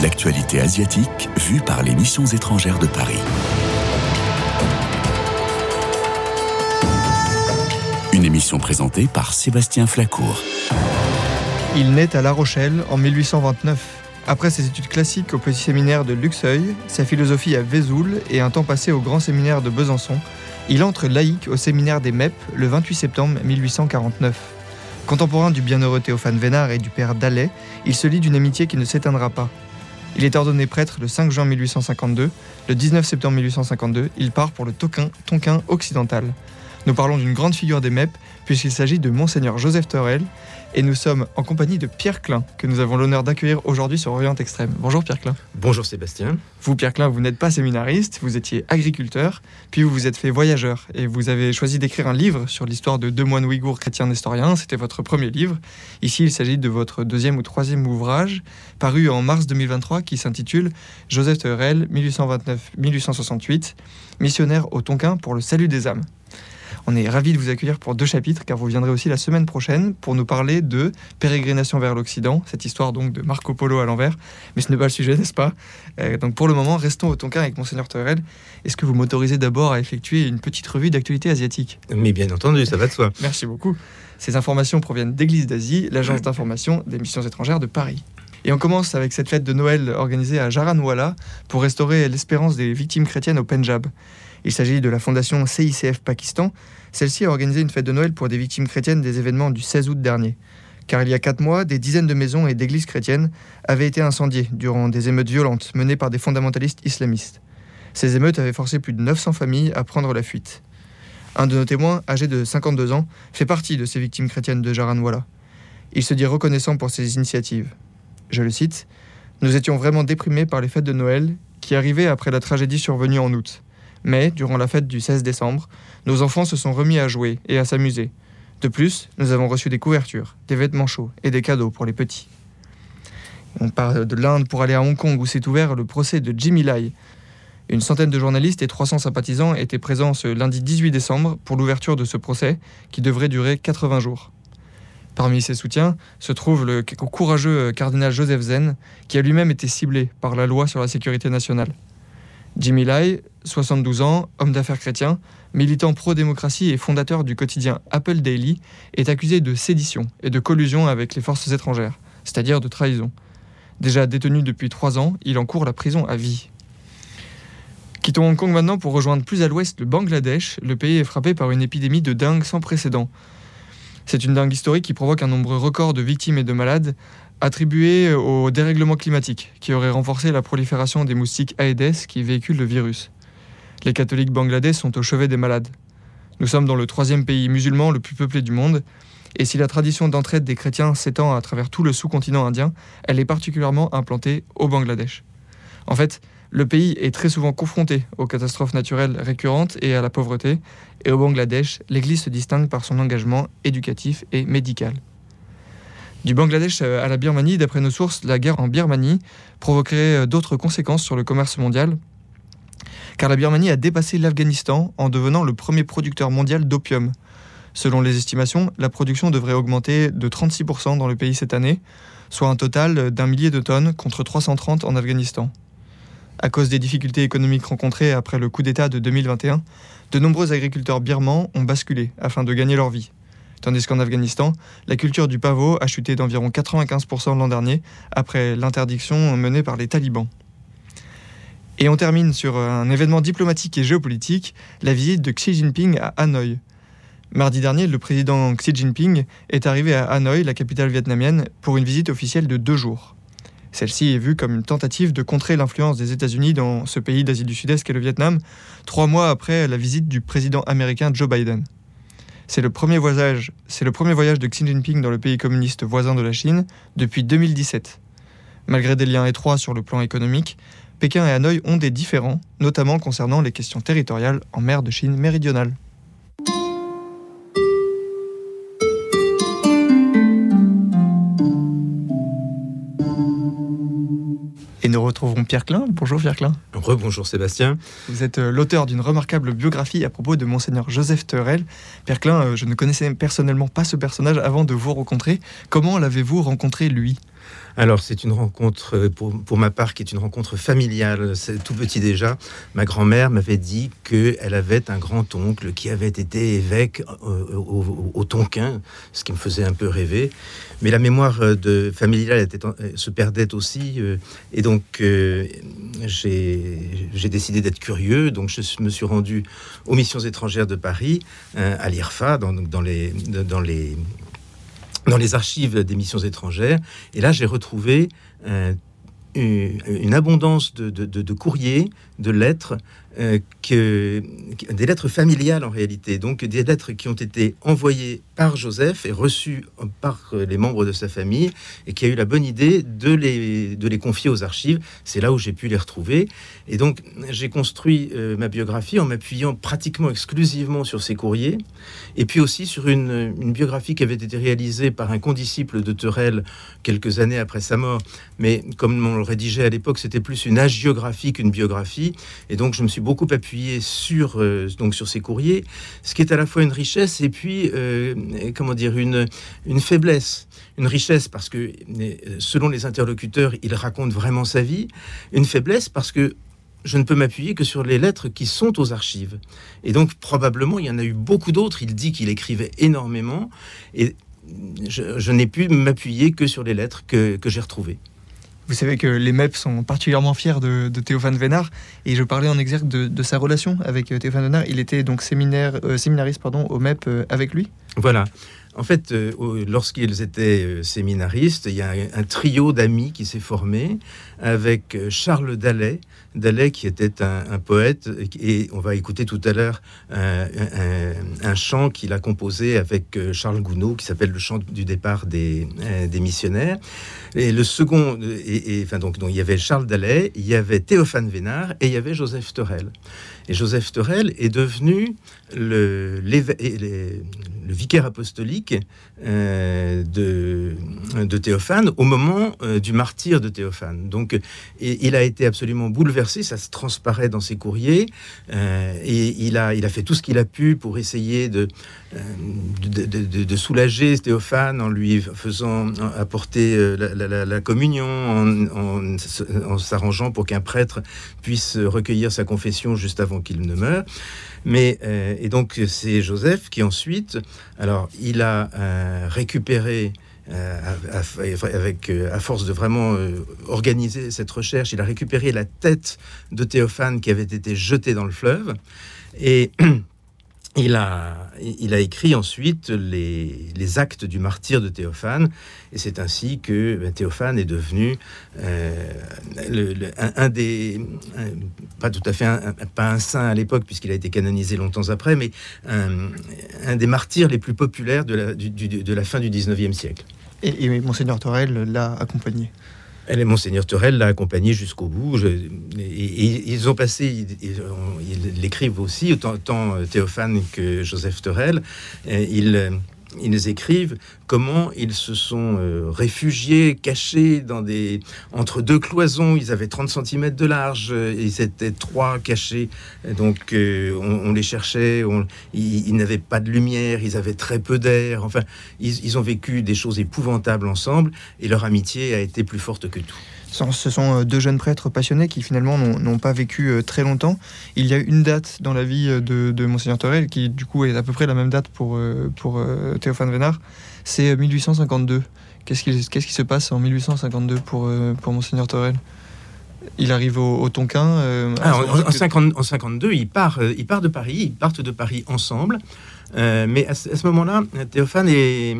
L'actualité asiatique vue par les missions étrangères de Paris. Une émission présentée par Sébastien Flacourt. Il naît à La Rochelle en 1829. Après ses études classiques au petit séminaire de Luxeuil, sa philosophie à Vesoul et un temps passé au grand séminaire de Besançon, il entre laïque au séminaire des MEP le 28 septembre 1849. Contemporain du bienheureux Théophane Vénard et du père Dallet, il se lie d'une amitié qui ne s'éteindra pas. Il est ordonné prêtre le 5 juin 1852. Le 19 septembre 1852, il part pour le Tonkin occidental. Nous parlons d'une grande figure des MEP, puisqu'il s'agit de Monseigneur Joseph Torel, et nous sommes en compagnie de Pierre Klein, que nous avons l'honneur d'accueillir aujourd'hui sur Orient Extrême. Bonjour Pierre Klein. Bonjour Sébastien. Vous, Pierre Klein, vous n'êtes pas séminariste, vous étiez agriculteur, puis vous vous êtes fait voyageur, et vous avez choisi d'écrire un livre sur l'histoire de deux moines ouïghours chrétiens nestoriens. C'était votre premier livre. Ici, il s'agit de votre deuxième ou troisième ouvrage, paru en mars 2023, qui s'intitule Joseph Torel, 1829-1868, missionnaire au Tonkin pour le salut des âmes. On est ravis de vous accueillir pour deux chapitres, car vous viendrez aussi la semaine prochaine pour nous parler de Pérégrination vers l'Occident, cette histoire donc de Marco Polo à l'envers. Mais ce n'est pas le sujet, n'est-ce pas? Euh, Donc pour le moment, restons au Tonkin avec Monseigneur Torel. Est-ce que vous m'autorisez d'abord à effectuer une petite revue d'actualité asiatique? Mais bien entendu, ça va de soi. Merci beaucoup. Ces informations proviennent d'Église d'Asie, l'agence d'information des missions étrangères de Paris. Et on commence avec cette fête de Noël organisée à Jaranwala pour restaurer l'espérance des victimes chrétiennes au Pendjab. Il s'agit de la fondation CICF Pakistan. Celle-ci a organisé une fête de Noël pour des victimes chrétiennes des événements du 16 août dernier. Car il y a quatre mois, des dizaines de maisons et d'églises chrétiennes avaient été incendiées durant des émeutes violentes menées par des fondamentalistes islamistes. Ces émeutes avaient forcé plus de 900 familles à prendre la fuite. Un de nos témoins, âgé de 52 ans, fait partie de ces victimes chrétiennes de Jaranwala. Il se dit reconnaissant pour ces initiatives. Je le cite Nous étions vraiment déprimés par les fêtes de Noël qui arrivaient après la tragédie survenue en août. Mais, durant la fête du 16 décembre, nos enfants se sont remis à jouer et à s'amuser. De plus, nous avons reçu des couvertures, des vêtements chauds et des cadeaux pour les petits. On part de l'Inde pour aller à Hong Kong où s'est ouvert le procès de Jimmy Lai. Une centaine de journalistes et 300 sympathisants étaient présents ce lundi 18 décembre pour l'ouverture de ce procès qui devrait durer 80 jours. Parmi ses soutiens se trouve le courageux cardinal Joseph Zen, qui a lui-même été ciblé par la loi sur la sécurité nationale. Jimmy Lai, 72 ans, homme d'affaires chrétien, militant pro-démocratie et fondateur du quotidien Apple Daily, est accusé de sédition et de collusion avec les forces étrangères, c'est-à-dire de trahison. Déjà détenu depuis trois ans, il encourt la prison à vie. Quittons Hong Kong maintenant pour rejoindre plus à l'ouest le Bangladesh. Le pays est frappé par une épidémie de dingue sans précédent. C'est une dingue historique qui provoque un nombre record de victimes et de malades, attribué au dérèglement climatique qui aurait renforcé la prolifération des moustiques Aedes qui véhiculent le virus. Les catholiques bangladais sont au chevet des malades. Nous sommes dans le troisième pays musulman le plus peuplé du monde, et si la tradition d'entraide des chrétiens s'étend à travers tout le sous-continent indien, elle est particulièrement implantée au Bangladesh. En fait, le pays est très souvent confronté aux catastrophes naturelles récurrentes et à la pauvreté, et au Bangladesh, l'Église se distingue par son engagement éducatif et médical. Du Bangladesh à la Birmanie, d'après nos sources, la guerre en Birmanie provoquerait euh, d'autres conséquences sur le commerce mondial, car la Birmanie a dépassé l'Afghanistan en devenant le premier producteur mondial d'opium. Selon les estimations, la production devrait augmenter de 36% dans le pays cette année, soit un total d'un millier de tonnes contre 330 en Afghanistan. À cause des difficultés économiques rencontrées après le coup d'État de 2021, de nombreux agriculteurs birmans ont basculé afin de gagner leur vie. Tandis qu'en Afghanistan, la culture du pavot a chuté d'environ 95% l'an dernier après l'interdiction menée par les talibans. Et on termine sur un événement diplomatique et géopolitique, la visite de Xi Jinping à Hanoï. Mardi dernier, le président Xi Jinping est arrivé à Hanoï, la capitale vietnamienne, pour une visite officielle de deux jours. Celle-ci est vue comme une tentative de contrer l'influence des États-Unis dans ce pays d'Asie du Sud-Est qu'est le Vietnam, trois mois après la visite du président américain Joe Biden. C'est le, premier voyage, de Xi Jinping dans le pays communiste voisin de la Chine depuis 2017. Malgré des liens étroits sur le plan économique, Pékin et Hanoï ont des différends, notamment concernant les questions territoriales en mer de Chine méridionale. Et nous retrouvons Pierre Klein. Bonjour Pierre Klein. Rebonjour Sébastien. Vous êtes euh, l'auteur d'une remarquable biographie à propos de Monseigneur Joseph Terrel. Pierre Klein, euh, je ne connaissais personnellement pas ce personnage avant de vous rencontrer. Comment l'avez-vous rencontré lui? Alors, c'est une rencontre, euh, pour, ma part, qui est une rencontre familiale. Tout petit déjà. Ma grand-mère m'avait dit qu'elle avait un grand-oncle qui avait été évêque euh, au, Tonkin, ce qui me faisait un peu rêver. Mais la mémoire euh, de familiale était, se perdait aussi. Et donc, j'ai décidé d'être curieux. Donc, je me suis rendu aux missions étrangères de Paris, à l'IRFA. Dans les dans les archives des missions étrangères. Et là, j'ai retrouvé euh, une abondance de, de, courriers, de lettres, euh, que, des lettres familiales en réalité, donc des lettres qui ont été envoyées par Joseph et reçues par les membres de sa famille, et qui a eu la bonne idée de les, confier aux archives. C'est là où j'ai pu les retrouver. Et donc j'ai construit euh, ma biographie en m'appuyant pratiquement exclusivement sur ces courriers, et puis aussi sur une, une, biographie qui avait été réalisée par un condisciple de Terrel quelques années après sa mort. Mais comme on le rédigeait à l'époque, c'était plus une agiographie qu'une biographie. Et donc je me suis beaucoup appuyé sur, euh, donc sur ces courriers, ce qui est à la fois une richesse et puis, euh, comment dire, une, une faiblesse. Une richesse parce que, selon les interlocuteurs, il raconte vraiment sa vie. Une faiblesse parce que je ne peux m'appuyer que sur les lettres qui sont aux archives. Et donc, probablement, il y en a eu beaucoup d'autres. Il dit qu'il écrivait énormément. Et je, n'ai pu m'appuyer que sur les lettres que, que j'ai retrouvées. Vous savez que les MEP sont particulièrement fiers de, Théophane Vénard et je parlais en exergue de, sa relation avec euh, Théophane Vénard. Il était donc séminaire, euh, séminariste pardon, au MEP euh, avec lui Voilà. En fait, lorsqu'ils étaient séminaristes, il y a un, trio d'amis qui s'est formé avec Charles Dallet, Dallet qui était un, poète, et on va écouter tout à l'heure un, chant qu'il a composé avec Charles Gounod, qui s'appelle le chant du départ des, des missionnaires. Et le second, et, enfin donc, donc, il y avait Charles Dallet, il y avait Théophane Vénard et il y avait Joseph Torel. Et Joseph Torel est devenu le, le vicaire apostolique euh, de, Théophane au moment euh, du martyr de Théophane. Donc il a été absolument bouleversé, ça se transparaît dans ses courriers, euh, et il a, fait tout ce qu'il a pu pour essayer de, soulager Théophane en lui faisant apporter la, communion, en s'arrangeant pour qu'un prêtre puisse recueillir sa confession juste avant qu'il ne meure. Mais, euh, et donc c'est Joseph qui ensuite, alors il a euh, récupéré euh, avec, à force de vraiment organiser cette recherche, il a récupéré la tête de Théophane qui avait été jetée dans le fleuve. Et il a, il a écrit ensuite les, actes du martyr de Théophane, et c'est ainsi que ben, Théophane est devenu euh, un, des, pas tout à fait, un, pas un saint à l'époque, puisqu'il a été canonisé longtemps après, mais un, des martyrs les plus populaires de la, de la fin du 19e siècle. Et, et Monseigneur Torel l'a accompagné elle, Monseigneur Torel l'a accompagné jusqu'au bout. et, ils ont passé, ils l'écrivent aussi, autant, euh, Théophane que Joseph Torel. Ils, ils écrivent comment ils se sont euh, réfugiés, cachés dans des entre deux cloisons. Ils avaient 30 cm de large, ils étaient trois cachés. Donc euh, on, les cherchait, ils, n'avaient pas de lumière, ils avaient très peu d'air. Enfin, ils ont vécu des choses épouvantables ensemble et leur amitié a été plus forte que tout. Ce sont euh, deux jeunes prêtres passionnés qui finalement n'ont pas vécu euh, très longtemps. Il y a une date dans la vie euh, de, Monseigneur Torel qui du coup est à peu près la même date pour, pour Théophane Vénard. C'est 1852. Qu'est-ce qui, se passe en 1852 pour, pour Monseigneur Torel? Il arrive au, Tonkin. Ah, en, en, 52, il part, il part de Paris. Ils partent de Paris ensemble. Euh, mais à ce, moment-là, Théophane est,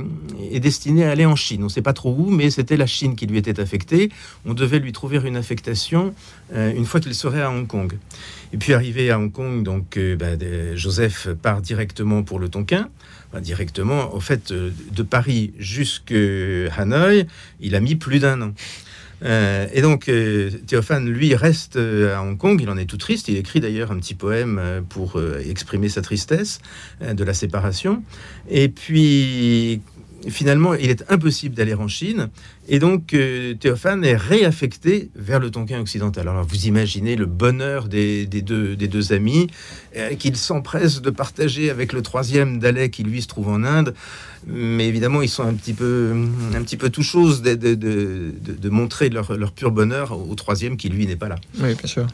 destiné à aller en Chine. On ne sait pas trop où, mais c'était la Chine qui lui était affectée. On devait lui trouver une affectation euh, une fois qu'il serait à Hong Kong. Et puis arrivé à Hong Kong, donc euh, bah, Joseph part directement pour le Tonkin. directement, en fait, de Paris jusqu'à Hanoï, il a mis plus d'un an. Euh, et donc, euh, Théophane, lui, reste euh, à Hong Kong. Il en est tout triste. Il écrit d'ailleurs un petit poème pour exprimer sa tristesse de la séparation. Et puis, finalement, il est impossible d'aller en Chine. Et donc, euh, Théophane est réaffecté vers le Tonkin occidental. Alors, vous imaginez le bonheur des, deux, amis, euh, qu'il s'empresse de partager avec le troisième Dalai qui, lui, se trouve en Inde. Mais évidemment, ils sont un petit peu, un petit peu tout chose de, de, montrer leur, pur bonheur au troisième qui, lui, n'est pas là. Oui, bien sûr.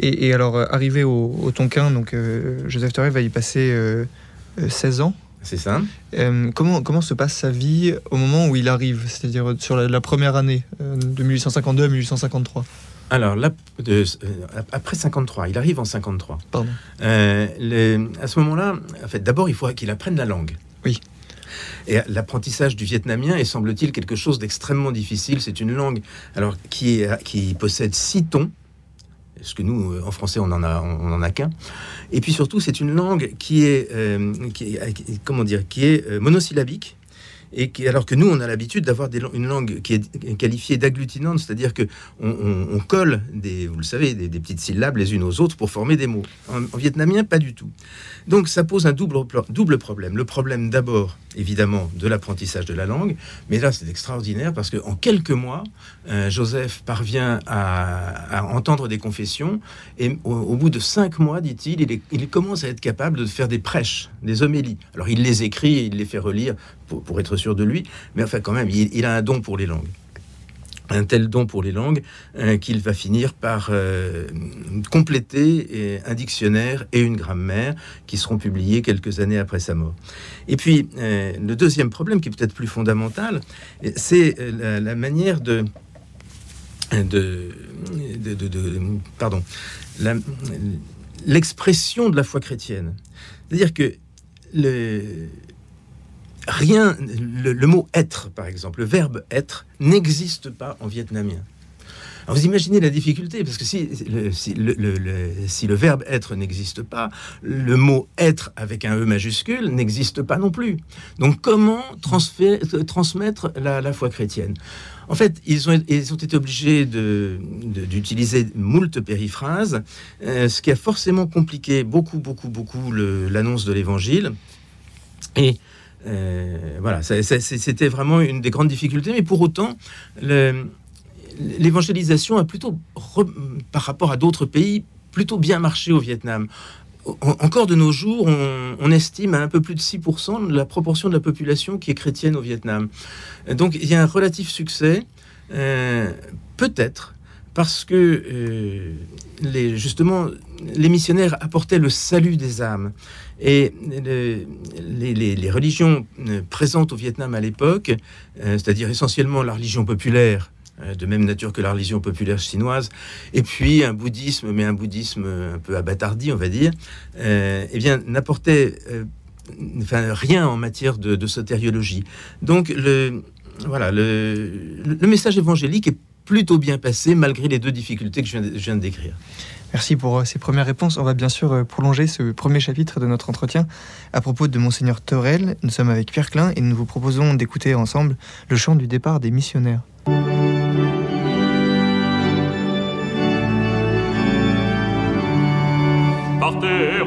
Et, alors, arrivé au, Tonkin, donc, Joseph Toré va y passer 16 ans. C'est ça. Euh, comment, comment se passe sa vie au moment où il arrive, c'est-à-dire sur la, première année, euh, de 1852 à 1853 alors, là, de, euh, après 53, il arrive en 53. Pardon. à ce moment-là, en fait, d'abord, il faut qu'il apprenne la langue. Oui. Et l'apprentissage du vietnamien est, semble-t-il, quelque chose d'extrêmement difficile. C'est une langue alors, qui, est, qui possède six tons, parce que nous, en français, on n'en a, on en a qu'un. Et puis surtout, c'est une langue qui est, euh, qui comment dire, qui est euh, monosyllabique. Et qui, alors que nous, on a l'habitude d'avoir une langue qui est qualifiée d'agglutinante, c'est-à-dire que on, colle des, vous le savez, des, petites syllabes les unes aux autres pour former des mots. en vietnamien, pas du tout. Donc ça pose un double, double problème. Le problème d'abord, évidemment, de l'apprentissage de la langue, mais là c'est extraordinaire parce qu'en quelques mois, euh, Joseph parvient à, entendre des confessions et au, bout de cinq mois, dit-il, il, commence à être capable de faire des prêches, des homélies. Alors il les écrit et il les fait relire pour, être sûr de lui, mais enfin quand même, il a un don pour les langues un tel don pour les langues euh, qu'il va finir par euh, compléter un dictionnaire et une grammaire qui seront publiés quelques années après sa mort. Et puis, euh, le deuxième problème, qui est peut-être plus fondamental, c'est la, manière de, de, de pardon, l'expression de la foi chrétienne. C'est-à-dire que le, rien, le, mot être, par exemple, le verbe être, n'existe pas en vietnamien. vous imaginez la difficulté, parce que si le, verbe être n'existe pas, le mot être avec un E majuscule n'existe pas non plus. Donc comment transmettre la, foi chrétienne? En fait, ils ont, été obligés d'utiliser de, moult périphrases, euh, ce qui a forcément compliqué beaucoup, beaucoup, beaucoup l'annonce de l'évangile. Et voilà, c'était vraiment une des grandes difficultés, mais pour autant, l'évangélisation a plutôt, par rapport à d'autres pays, plutôt bien marché au Vietnam. encore de nos jours, on, estime à un peu plus de 6% la proportion de la population qui est chrétienne au Vietnam. Donc il y a un relatif succès, euh, peut-être parce que euh, justement les missionnaires apportaient le salut des âmes. Et les, religions euh, présentes au Vietnam à l'époque, euh, c'est-à-dire essentiellement la religion populaire, euh, de même nature que la religion populaire chinoise, et puis un bouddhisme, mais un bouddhisme un peu abattardi, on va dire, eh bien, n'apportait rien en matière de, sotériologie. Donc, le, voilà, le, message évangélique est plutôt bien passé, malgré les deux difficultés que je viens de décrire. Merci pour euh, ces premières réponses. On va bien sûr euh, prolonger ce premier chapitre de notre entretien à propos de Monseigneur Torel. Nous sommes avec Pierre Klein et nous vous proposons d'écouter ensemble le chant du départ des missionnaires. Partez,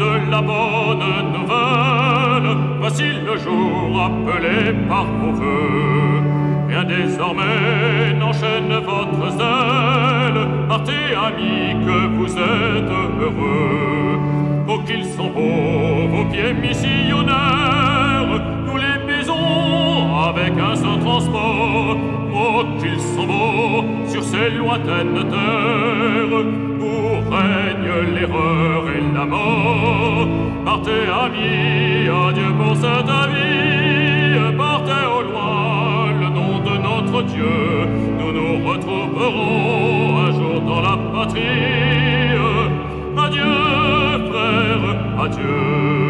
de la bonne nouvelle, voici le jour appelé par vos voeux. Désormais n'enchaîne votre zèle, partez amis que vous êtes heureux. Oh qu'ils sont beaux vos pieds missionnaires, nous les baisons avec un saint transport. Oh qu'ils sont beaux sur ces lointaines terres, où règne l'erreur et la mort. Partez amis, adieu pour cette vie, Nous nous retrouverons un jour dans la patrie. Adieu, frère, adieu.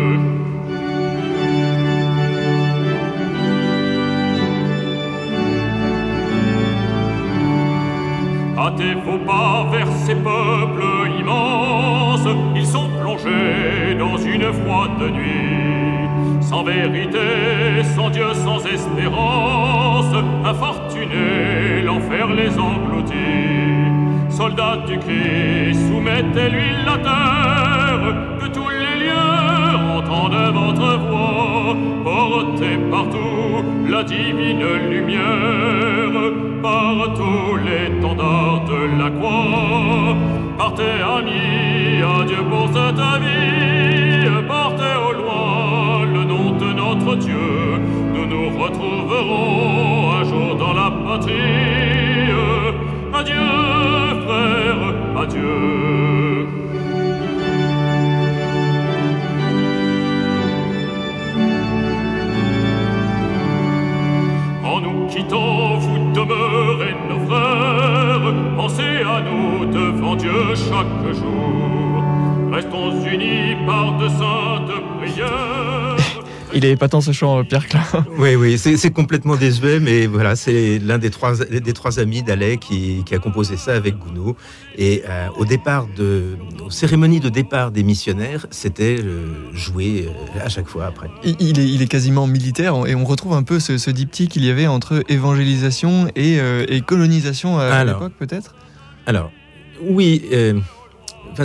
Hâtez-vous pas vers ces peuples immenses, ils sont plongés dans une froide nuit. Sans vérité, sans Dieu, sans espérance, infortunés, l'enfer les engloutit. Soldats du Christ, soumettez-lui la terre, que tous les lieux entendent votre voix. portez partout la divine lumière, par tous les tendards de la croix. Partez, amis, adieu pour cette vie, Dieu. Nous nous retrouverons un jour dans la patrie. Adieu, frère, adieu. En nous quittant, vous demeurez nos frères. Pensez à nous devant Dieu chaque jour. Restons unis par de saintes prières. Il est épatant ce chant, Pierre Klein. Oui, oui, c'est complètement désuet, mais voilà, c'est l'un des trois, des trois amis d'Alais qui, qui a composé ça avec Gounod. Et euh, au départ de, aux cérémonies de départ des missionnaires, c'était euh, joué euh, à chaque fois après. Il, est, il est quasiment militaire et on retrouve un peu ce, ce diptyque qu'il y avait entre évangélisation et, euh, et colonisation à, l'époque, peut-être? Alors, oui, euh,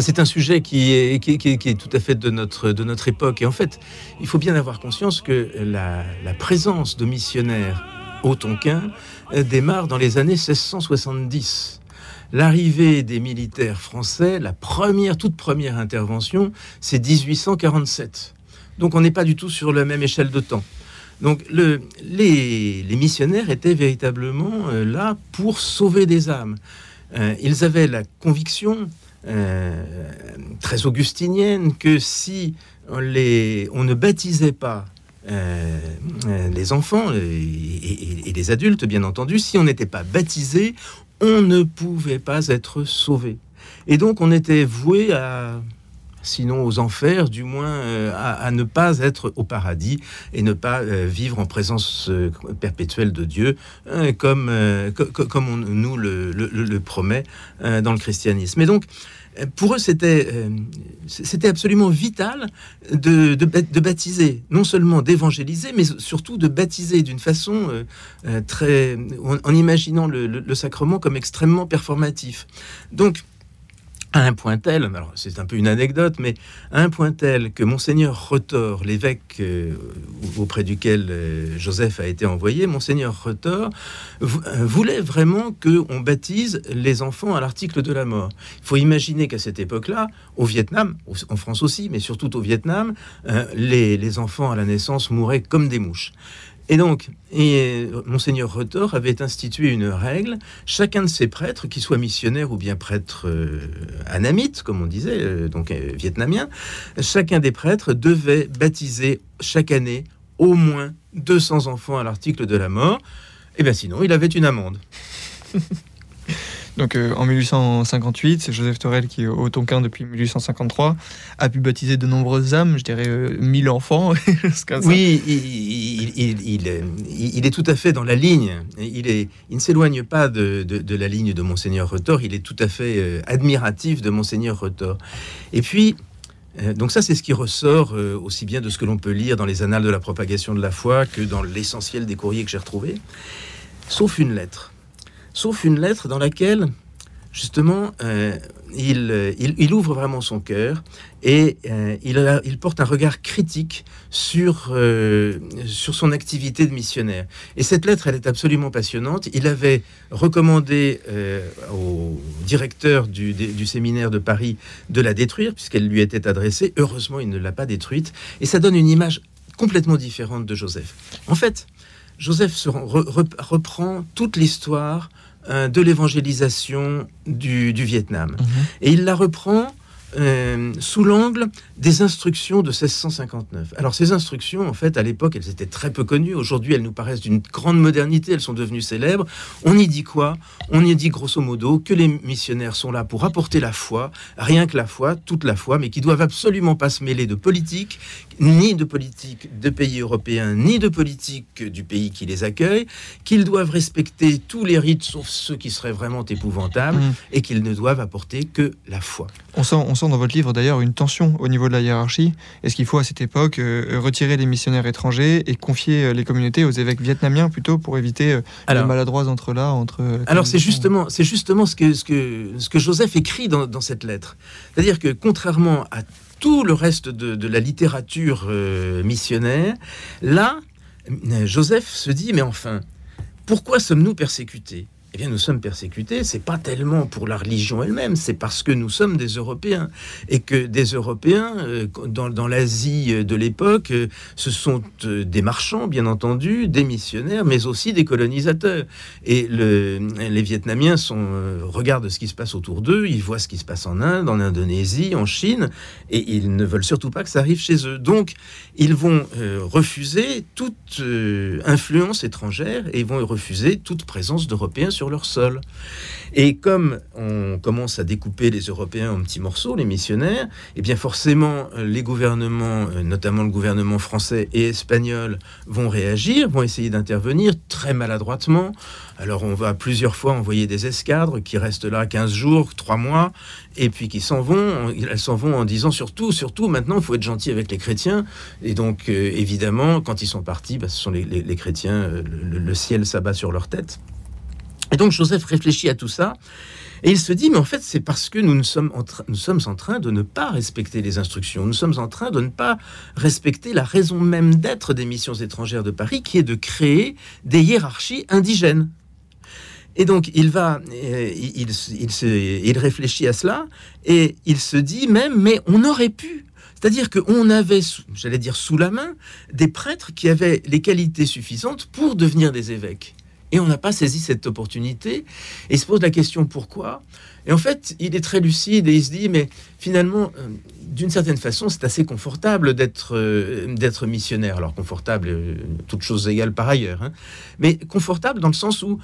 c'est un sujet qui est, tout à fait de notre, de notre époque. Et en fait, il faut bien avoir conscience que la, présence de missionnaires au Tonkin euh, démarre dans les années 1670. L'arrivée des militaires français, la première, toute première intervention, c'est 1847. Donc on n'est pas du tout sur la même échelle de temps. Donc le, les, les missionnaires étaient véritablement euh, là pour sauver des âmes. Euh, ils avaient la conviction très augustinienne que si on, les, on ne baptisait pas euh, euh, les enfants et, les adultes, bien entendu, si on n'était pas baptisé, on ne pouvait pas être sauvé. Et donc on était voué à, sinon aux enfers, du moins euh, à, ne pas être au paradis et ne pas euh, vivre en présence euh, perpétuelle de Dieu, euh, comme, euh, co- co- comme on nous le, le- promet euh, dans le christianisme. Et donc, euh, pour eux, c'était euh, absolument vital de, de, ba- de baptiser, non seulement d'évangéliser, mais surtout de baptiser d'une façon euh, euh, très, en, imaginant le, le- le sacrement comme extrêmement performatif. Donc, un point tel, alors c'est un peu une anecdote, mais un point tel que monseigneur Rotor, l'évêque euh, auprès duquel euh, Joseph a été envoyé, monseigneur Rotor euh, voulait vraiment que on baptise les enfants à l'article de la mort. Il faut imaginer qu'à cette époque-là, au Vietnam, en France aussi, mais surtout au Vietnam, les, les enfants à la naissance mouraient comme des mouches. Et donc, et, euh, Monseigneur Rotor avait institué une règle. Chacun de ces prêtres, qu'ils soient missionnaires ou bien prêtres euh, comme on disait, euh, donc euh, vietnamiens, chacun des prêtres devait baptiser chaque année au moins 200 enfants à l'article de la mort. Et bien sinon, il avait une amende. Donc euh, en 1858, c'est Joseph Torel qui, au Tonkin depuis 1853, a pu baptiser de nombreuses âmes, je dirais euh, 1000 enfants. jusqu'à ça. Oui, il, est- tout à fait dans la ligne. Il, ne s'éloigne pas de, la ligne de Monseigneur Rotor. Il est tout à fait euh, admiratif de Monseigneur Rotor. Et puis, euh, donc ça, c'est ce qui ressort euh, aussi bien de ce que l'on peut lire dans les annales de la propagation de la foi que dans l'essentiel des courriers que j'ai retrouvés, sauf une lettre. Sauf une lettre dans laquelle, justement, euh, il, euh, il- ouvre vraiment son cœur et euh, il, porte un regard critique sur, sur son activité de missionnaire. Et cette lettre, elle est absolument passionnante. Il avait recommandé au directeur du, séminaire de Paris de la détruire, puisqu'elle lui était adressée. Heureusement, il ne l'a pas détruite. Et ça donne une image complètement différente de Joseph. En fait, Joseph se rend- re- re- reprend toute l'histoire euh, de l'évangélisation du, du Vietnam. Mhm. Et il la reprend euh, sous l'angle des instructions de 1659. Alors ces instructions, en fait, à l'époque, elles étaient très peu connues. Aujourd'hui, elles nous paraissent d'une grande modernité, elles sont devenues célèbres. On y dit quoi? On y dit grosso modo que les missionnaires sont là pour apporter la foi, rien que la foi, toute la foi, mais qui doivent absolument pas se mêler de politique, ni de politique de pays européens, ni de politique du pays qui les accueille, qu'ils doivent respecter tous les rites, sauf ceux qui seraient vraiment épouvantables, Mhm. et qu'ils ne doivent apporter que la foi. On sent, on sent dans votre livre d'ailleurs une tension au niveau de la hiérarchie. Est-ce qu'il faut à cette époque euh, retirer les missionnaires étrangers et confier euh, les communautés aux évêques vietnamiens plutôt pour éviter euh, les Alors, maladroits entre là entre euh, alors c'est justement, c'est justement ce que, ce, que, ce que Joseph écrit dans, dans cette lettre. C'est-à-dire que contrairement à tout le reste de, la littérature euh, missionnaire, là, Joseph se dit, mais enfin, pourquoi sommes-nous persécutés? Eh bien, nous sommes persécutés, c'est pas tellement pour la religion elle-même, c'est parce que nous sommes des Européens. Et que des Européens, euh, dans, dans l'Asie de l'époque, euh, ce sont euh, des marchands, bien entendu, des missionnaires, mais aussi des colonisateurs. Et le, les Vietnamiens sont, euh, regardent ce qui se passe autour d'eux, ils voient ce qui se passe en Inde, en Indonésie, en Chine, et ils ne veulent surtout pas que ça arrive chez eux. Donc, ils vont euh, refuser toute euh, influence étrangère et ils vont refuser toute présence d'Européens sur leur sol. Et comme on commence à découper les Européens en petits morceaux, les missionnaires, et bien forcément les gouvernements, euh, notamment le gouvernement français et espagnol, vont réagir, vont essayer d'intervenir très maladroitement. Alors on va plusieurs fois envoyer des escadres qui restent là 15 jours, 3 mois, et puis qui s'en vont. Elles s'en vont en disant surtout, surtout maintenant, il faut être gentil avec les chrétiens. Et donc euh, évidemment, quand ils sont partis, bah, ce sont les chrétiens, euh, le, le ciel s'abat sur leur tête. Et donc Joseph réfléchit à tout ça. Et il se dit, mais en fait, c'est parce que nous, ne sommes en nous sommes en train de ne pas respecter les instructions. Nous sommes en train de ne pas respecter la raison même d'être des missions étrangères de Paris, qui est de créer des hiérarchies indigènes. Et donc, il va, euh, il, il se- il réfléchit à cela et il se dit même, mais on aurait pu. C'est-à-dire qu'on avait, j'allais dire sous la main, des prêtres qui avaient les qualités suffisantes pour devenir des évêques. Et on n'a pas saisi cette opportunité. Et il se pose la question pourquoi? Et en fait, il est très lucide et il se dit, mais finalement, euh, d'une certaine façon, c'est assez confortable d'être euh, missionnaire. Alors confortable, euh, toute chose égale par ailleurs. hein. Mais confortable dans le sens où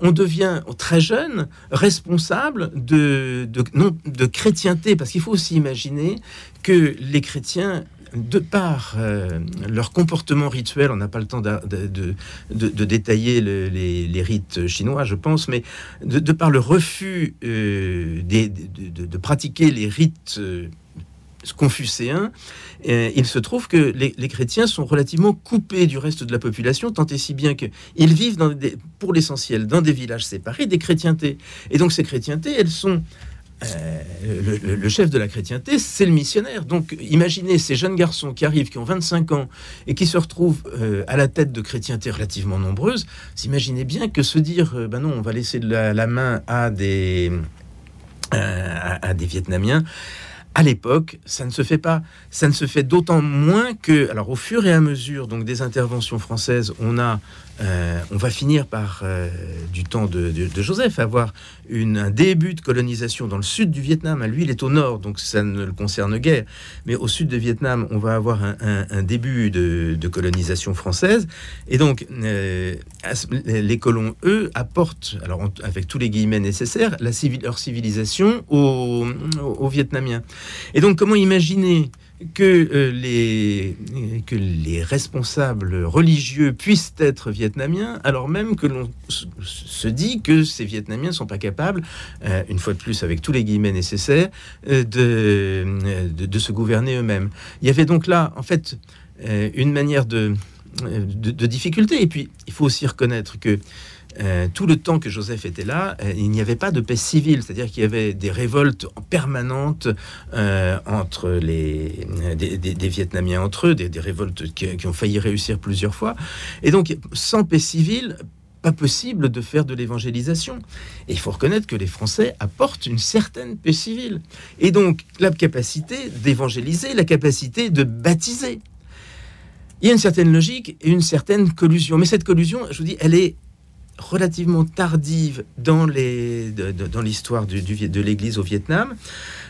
on devient très jeune responsable de, de, non, de chrétienté. Parce qu'il faut aussi imaginer que les chrétiens de par euh, leur comportement rituel, on n'a pas le temps de, détailler le- les, rites chinois, je pense, mais de, par le refus euh, de, pratiquer les rites euh, confucéens, il se trouve que les, chrétiens sont relativement coupés du reste de la population, tant et si bien qu'ils vivent pour l'essentiel dans des villages séparés des chrétientés. Et donc ces chrétientés, elles sont euh, le, chef de la chrétienté, c'est le missionnaire. Donc imaginez ces jeunes garçons qui arrivent, qui ont 25 ans et qui se retrouvent euh, à la tête de chrétientés relativement nombreuses. Vous imaginez bien que se dire, euh, ben non, on va laisser la, main à des, à des Vietnamiens. À l'époque, ça ne se fait pas. Ça ne se fait d'autant moins que, alors au fur et à mesure donc des interventions françaises, on a, euh, on va finir par euh, du temps de, Joseph avoir une, un début de colonisation dans le sud du Vietnam. Lui, il est au nord, donc ça ne le concerne guère. Mais au sud du Vietnam, on va avoir un, début de, colonisation française. Et donc, euh, les colons, eux, apportent, alors avec tous les guillemets nécessaires, la leur civilisation aux Vietnamiens. Et donc, comment imaginer que, euh, les, que les responsables religieux puissent être vietnamiens, alors même que l'on se dit que ces Vietnamiens ne sont pas capables, euh, une fois de plus avec tous les guillemets nécessaires, euh, de, de, se gouverner eux-mêmes. Il y avait donc là, en fait, une manière de, de difficulté. Et puis, il faut aussi reconnaître que euh, tout le temps que Joseph était là, euh, il n'y avait pas de paix civile, c'est-à-dire qu'il y avait des révoltes permanentes euh, entre les des, Vietnamiens entre eux, des, des révoltes qui, qui ont failli réussir plusieurs fois. Et donc, sans paix civile, pas possible de faire de l'évangélisation. Et il faut reconnaître que les Français apportent une certaine paix civile. Et donc, la capacité d'évangéliser, la capacité de baptiser. Il y a une certaine logique et une certaine collusion. Mais cette collusion, je vous dis, elle est relativement tardive dans les dans l'histoire de l'Église au Vietnam.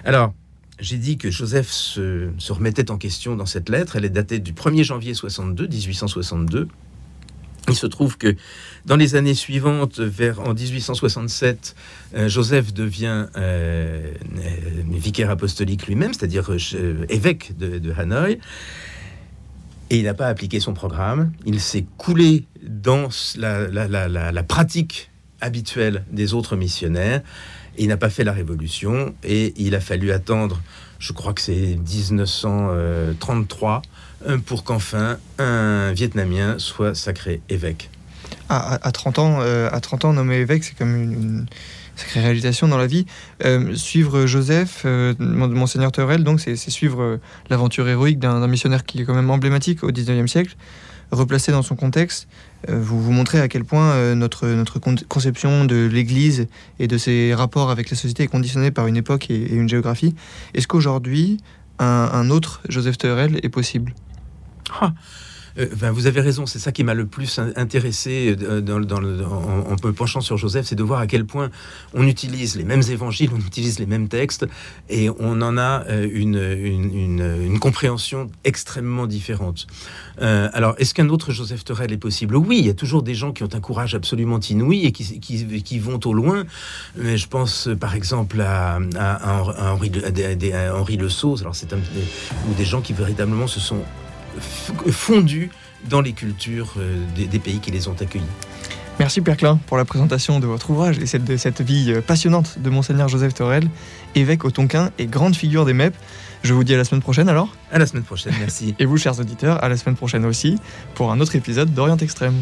Alors, j'ai dit que Joseph se, remettait en question dans cette lettre. Elle est datée du 1er janvier 62, 1862. Il se trouve que dans les années suivantes, vers en 1867, euh, Joseph devient euh, euh, vicaire apostolique lui-même, c'est-à-dire évêque de Hanoï. Et il n'a pas appliqué son programme. Il s'est coulé dans la, pratique habituelle des autres missionnaires. Il n'a pas fait la révolution. Et il a fallu attendre, je crois que c'est 1933, euh, pour qu'enfin un Vietnamien soit sacré évêque. À, à- à 30 ans, euh, à 30 ans, nommé évêque, c'est comme une- sacrée réalisation dans la vie. Euh, suivre Joseph, euh, Monseigneur Teurel, donc c'est suivre euh, l'aventure héroïque d'un missionnaire qui est quand même emblématique au 19e siècle, replacé dans son contexte. vous vous montrez à quel point notre, notre conception de l'Église et de ses rapports avec la société est conditionnée par une époque et, une géographie. Est-ce qu'aujourd'hui, un, autre Joseph Teurel est possible? Ah, euh, vous avez raison, c'est ça qui m'a le plus intéressé euh, dans, en, me penchant sur Joseph, c'est de voir à quel point on utilise les mêmes évangiles, on utilise les mêmes textes, et on en a euh, une, une, compréhension extrêmement différente. alors, est-ce qu'un autre Joseph Terrell est possible? Oui, il y a toujours des gens qui ont un courage absolument inouï et qui, qui, vont au loin. Mais je pense, par exemple, à, Henri, à, Le Sceau, alors ou des gens qui véritablement se sont fondus dans les cultures euh, des, pays qui les ont accueillis. Merci Père Klein pour la présentation de votre ouvrage et de cette vie euh, passionnante de Monseigneur Joseph Torel, évêque au Tonkin et grande figure des MEP. Je vous dis à la semaine prochaine alors À la semaine prochaine, merci. et vous, chers auditeurs, à la semaine prochaine aussi pour un autre épisode d'Orient Extrême.